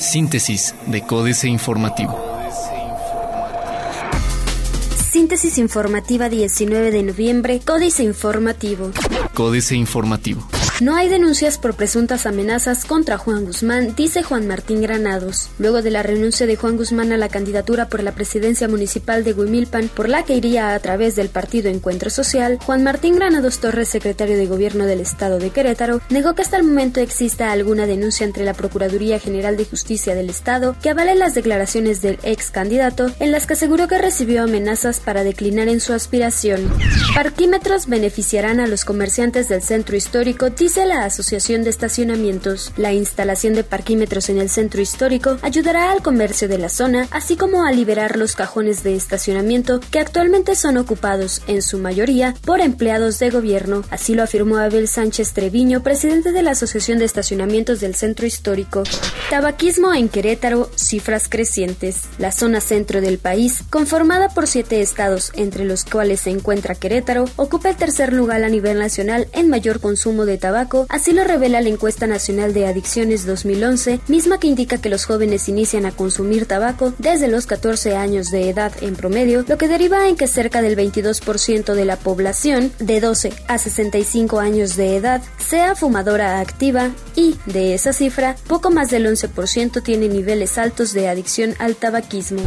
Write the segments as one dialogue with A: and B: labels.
A: Síntesis de Códice Informativo.
B: Síntesis informativa 19 de noviembre, Códice Informativo.
A: Códice Informativo.
B: No hay denuncias por presuntas amenazas contra Juan Guzmán, dice Juan Martín Granados. Luego de la renuncia de Juan Guzmán a la candidatura por la presidencia municipal de Huimilpan, por la que iría a través del partido Encuentro Social, Juan Martín Granados Torres, secretario de Gobierno del Estado de Querétaro, negó que hasta el momento exista alguna denuncia entre la Procuraduría General de Justicia del Estado que avale las declaraciones del ex candidato, en las que aseguró que recibió amenazas para declinar en su aspiración. Parquímetros beneficiarán a los comerciantes del centro histórico, dice la Asociación de Estacionamientos. La instalación de parquímetros en el centro histórico ayudará al comercio de la zona, así como a liberar los cajones de estacionamiento que actualmente son ocupados, en su mayoría, por empleados de gobierno. Así lo afirmó Abel Sánchez Treviño, presidente de la Asociación de Estacionamientos del Centro Histórico. Tabaquismo en Querétaro, cifras crecientes. La zona centro del país, conformada por siete estados, entre los cuales se encuentra Querétaro, ocupa el tercer lugar a nivel nacional en mayor consumo de tabaco así lo revela la encuesta nacional de adicciones 2011, misma que indica que los jóvenes inician a consumir tabaco desde los 14 años de edad en promedio, lo que deriva en que cerca del 22% de la población de 12 a 65 años de edad sea fumadora activa y, de esa cifra, poco más del 11% tiene niveles altos de adicción al tabaquismo.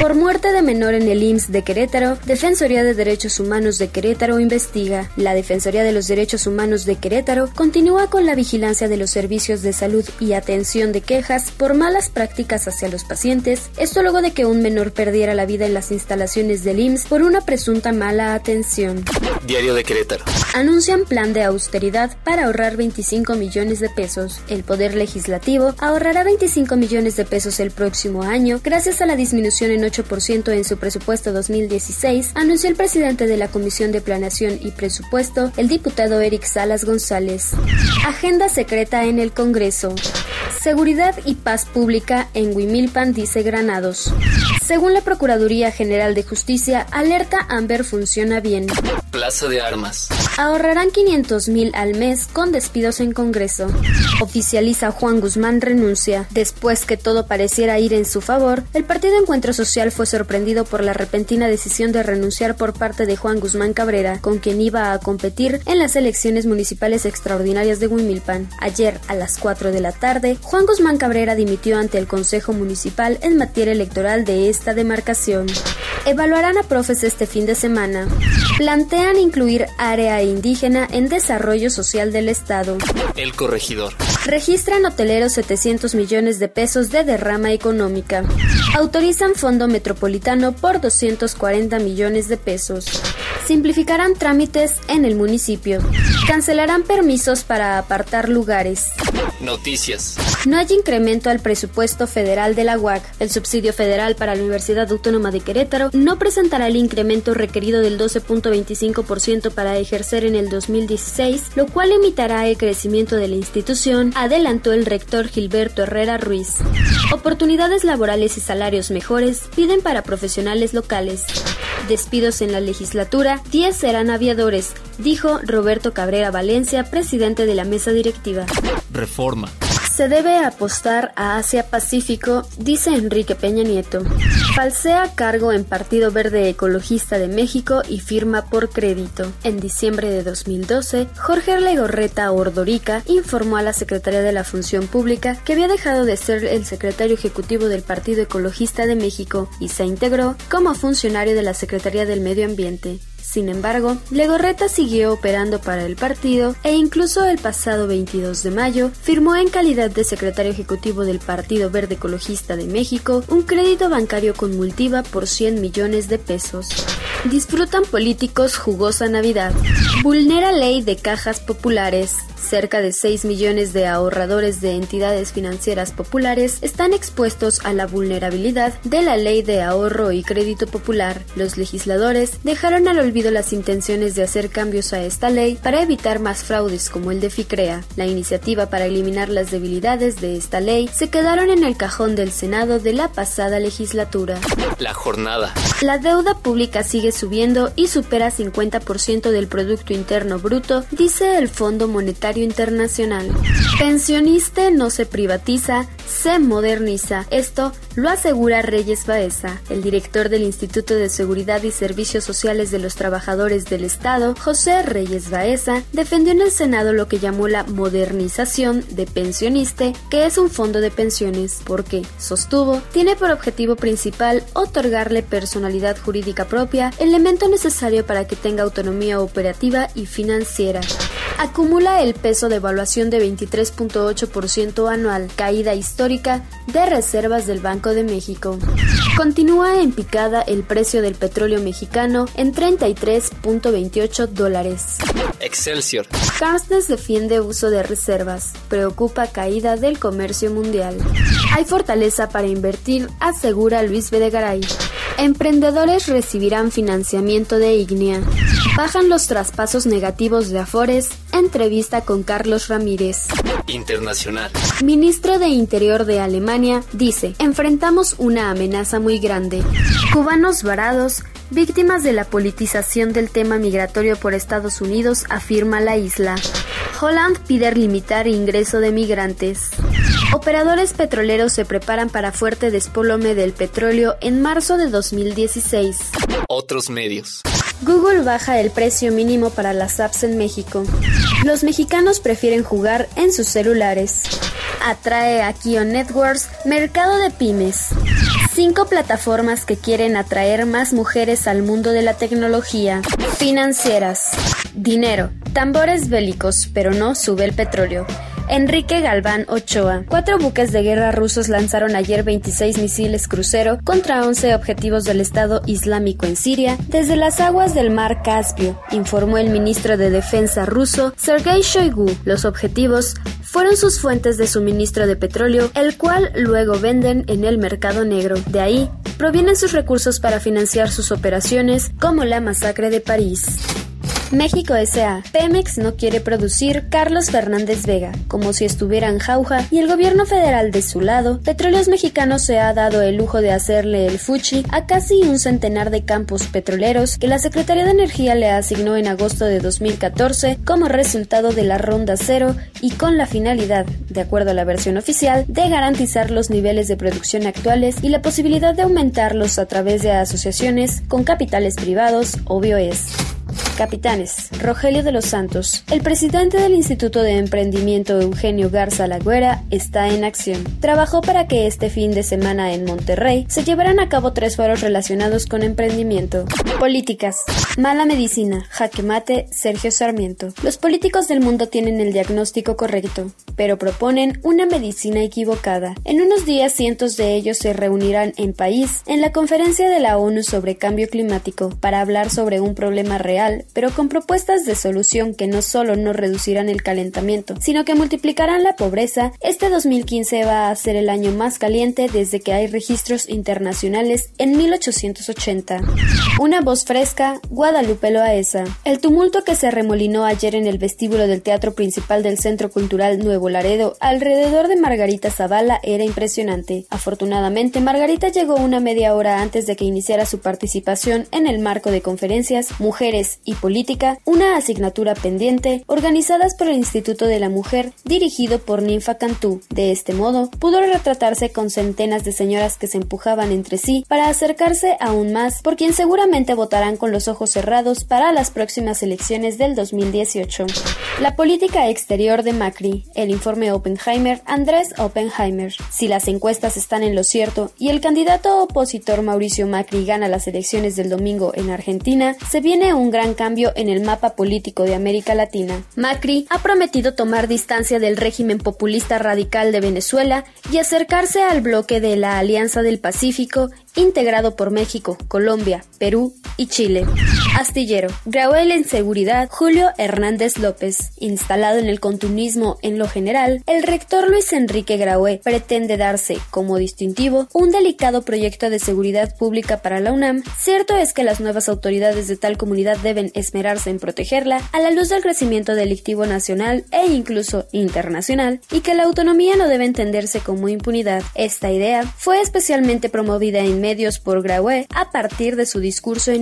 B: Por muerte de menor en el IMSS de Querétaro, Defensoría de Derechos Humanos de Querétaro investiga. La Defensoría de los Derechos Humanos de Querétaro continúa con la vigilancia de los servicios de salud y atención de quejas por malas prácticas hacia los pacientes, esto luego de que un menor perdiera la vida en las instalaciones del IMSS por una presunta mala atención.
A: Diario de Querétaro.
B: Anuncian plan de austeridad para ahorrar 25 millones de pesos. El Poder Legislativo ahorrará 25 millones de pesos el próximo año gracias a la disminución en 8% en su presupuesto 2016, anunció el presidente de la Comisión de Planeación y Presupuesto, el diputado Eric Salas González. Agenda secreta en el Congreso. Seguridad y paz pública en Huimilpan, dice Granados. Según la Procuraduría General de Justicia, alerta Amber funciona bien.
A: Plaza de Armas.
B: Ahorrarán 500 mil al mes con despidos en Congreso. Oficializa Juan Guzmán renuncia. Después que todo pareciera ir en su favor, el Partido Encuentro Social fue sorprendido por la repentina decisión de renunciar por parte de Juan Guzmán Cabrera, con quien iba a competir en las elecciones municipales extraordinarias de Huimilpan. Ayer, a las 4 de la tarde, Juan Guzmán Cabrera dimitió ante el Consejo Municipal en materia electoral de esta demarcación. Evaluarán a profes este fin de semana. Plantean incluir área indígena en desarrollo social del Estado.
A: El corregidor.
B: Registran hoteleros 700 millones de pesos de derrama económica. Autorizan fondo metropolitano por 240 millones de pesos. Simplificarán trámites en el municipio. Cancelarán permisos para apartar lugares.
A: Noticias.
B: No hay incremento al presupuesto federal de la UAC. El subsidio federal para la Universidad Autónoma de Querétaro no presentará el incremento requerido del 12.25% para ejercer en el 2016, lo cual limitará el crecimiento de la institución, adelantó el rector Gilberto Herrera Ruiz. Oportunidades laborales y salarios mejores piden para profesionales locales. Despidos en la legislatura, 10 serán aviadores, dijo Roberto Cabrera Valencia, presidente de la mesa directiva.
A: Reforma.
B: Se debe apostar a Asia-Pacífico, dice Enrique Peña Nieto. Falsea cargo en Partido Verde Ecologista de México y firma por crédito. En diciembre de 2012, Jorge Legorreta Ordorica informó a la Secretaría de la Función Pública que había dejado de ser el secretario ejecutivo del Partido Ecologista de México y se integró como funcionario de la Secretaría del Medio Ambiente. Sin embargo, Legorreta siguió operando para el partido e incluso el pasado 22 de mayo firmó en calidad de secretario ejecutivo del Partido Verde Ecologista de México un crédito bancario con multiva por 100 millones de pesos. Disfrutan políticos jugosa Navidad. Vulnera ley de cajas populares. Cerca de 6 millones de ahorradores de entidades financieras populares están expuestos a la vulnerabilidad de la Ley de Ahorro y Crédito Popular. Los legisladores dejaron al olvido las intenciones de hacer cambios a esta ley para evitar más fraudes como el de FICREA. La iniciativa para eliminar las debilidades de esta ley se quedaron en el cajón del Senado de la pasada legislatura.
A: La jornada.
B: La deuda pública sigue subiendo y supera 50% del Producto Interno Bruto, dice el Fondo Monetario Monetario Internacional. Pensionista no se privatiza, se moderniza. Esto lo asegura Reyes Baeza, el director del Instituto de Seguridad y Servicios Sociales de los Trabajadores del Estado, José Reyes Baeza, defendió en el Senado lo que llamó la modernización de Pensioniste, que es un fondo de pensiones, porque, sostuvo, tiene por objetivo principal otorgarle personalidad jurídica propia, elemento necesario para que tenga autonomía operativa y financiera. Acumula el peso de evaluación de 23.8% anual, caída histórica de reservas del Banco de México. Continúa en picada el precio del petróleo mexicano en 33.28 dólares.
A: Excelsior.
B: Carstens defiende uso de reservas. Preocupa caída del comercio mundial. Hay fortaleza para invertir, asegura Luis Bedegaray. Emprendedores recibirán financiamiento de Ignea. Bajan los traspasos negativos de Afores. Entrevista con Carlos Ramírez.
A: Internacional.
B: Ministro de Interior de Alemania dice, enfrentamos una amenaza muy grande. Cubanos varados, víctimas de la politización del tema migratorio por Estados Unidos, afirma la isla. Holland pide limitar ingreso de migrantes. Operadores petroleros se preparan para fuerte despolome del petróleo en marzo de 2016.
A: Otros medios.
B: Google baja el precio mínimo para las apps en México. Los mexicanos prefieren jugar en sus celulares. Atrae a Kio Networks mercado de pymes. Cinco plataformas que quieren atraer más mujeres al mundo de la tecnología. Financieras. Dinero. Tambores bélicos, pero no sube el petróleo. Enrique Galván Ochoa. Cuatro buques de guerra rusos lanzaron ayer 26 misiles crucero contra 11 objetivos del Estado Islámico en Siria desde las aguas del mar Caspio, informó el ministro de Defensa ruso Sergei Shoigu. Los objetivos fueron sus fuentes de suministro de petróleo, el cual luego venden en el mercado negro. De ahí provienen sus recursos para financiar sus operaciones, como la masacre de París. México S.A. Pemex no quiere producir Carlos Fernández Vega, como si estuviera en jauja, y el gobierno federal de su lado, Petróleos Mexicanos se ha dado el lujo de hacerle el fuchi a casi un centenar de campos petroleros que la Secretaría de Energía le asignó en agosto de 2014 como resultado de la Ronda Cero y con la finalidad, de acuerdo a la versión oficial, de garantizar los niveles de producción actuales y la posibilidad de aumentarlos a través de asociaciones con capitales privados, obvio es. Capitanes. Rogelio de los Santos. El presidente del Instituto de Emprendimiento Eugenio Garza Lagüera está en acción. Trabajó para que este fin de semana en Monterrey se llevaran a cabo tres foros relacionados con emprendimiento. Políticas. Mala medicina. Jaque mate. Sergio Sarmiento. Los políticos del mundo tienen el diagnóstico correcto, pero proponen una medicina equivocada. En unos días cientos de ellos se reunirán en París en la conferencia de la ONU sobre cambio climático para hablar sobre un problema real pero con propuestas de solución que no solo no reducirán el calentamiento, sino que multiplicarán la pobreza, este 2015 va a ser el año más caliente desde que hay registros internacionales en 1880. Una voz fresca, El tumulto que se remolinó ayer en el vestíbulo del Teatro Principal del Centro Cultural Nuevo Laredo alrededor de Margarita Zavala era impresionante. Afortunadamente, Margarita llegó una media hora antes de que iniciara su participación en el marco de conferencias Mujeres y Política, una asignatura pendiente, organizadas por el Instituto de la Mujer, dirigido por Ninfa Cantú. De este modo, pudo retratarse con centenas de señoras que se empujaban entre sí para acercarse aún más, por quien seguramente votarán con los ojos cerrados para las próximas elecciones del 2018. La política exterior de Macri, el informe Oppenheimer, Andrés Oppenheimer. Si las encuestas están en lo cierto y el candidato opositor Mauricio Macri gana las elecciones del domingo en Argentina, se viene un gran cambio en el mapa político de América Latina. Macri ha prometido tomar distancia del régimen populista radical de Venezuela y acercarse al bloque de la Alianza del Pacífico integrado por México, Colombia, Perú y Chile. Astillero. Grauel en seguridad, Julio Hernández López. Instalado en el continuismo en lo general, el rector Luis Enrique Graue pretende darse, como distintivo, un delicado proyecto de seguridad pública para la UNAM. Cierto es que las nuevas autoridades de tal comunidad deben esmerarse en protegerla a la luz del crecimiento delictivo nacional e incluso internacional, y que la autonomía no debe entenderse como impunidad. Esta idea fue especialmente promovida en medios por Graue a partir de su discurso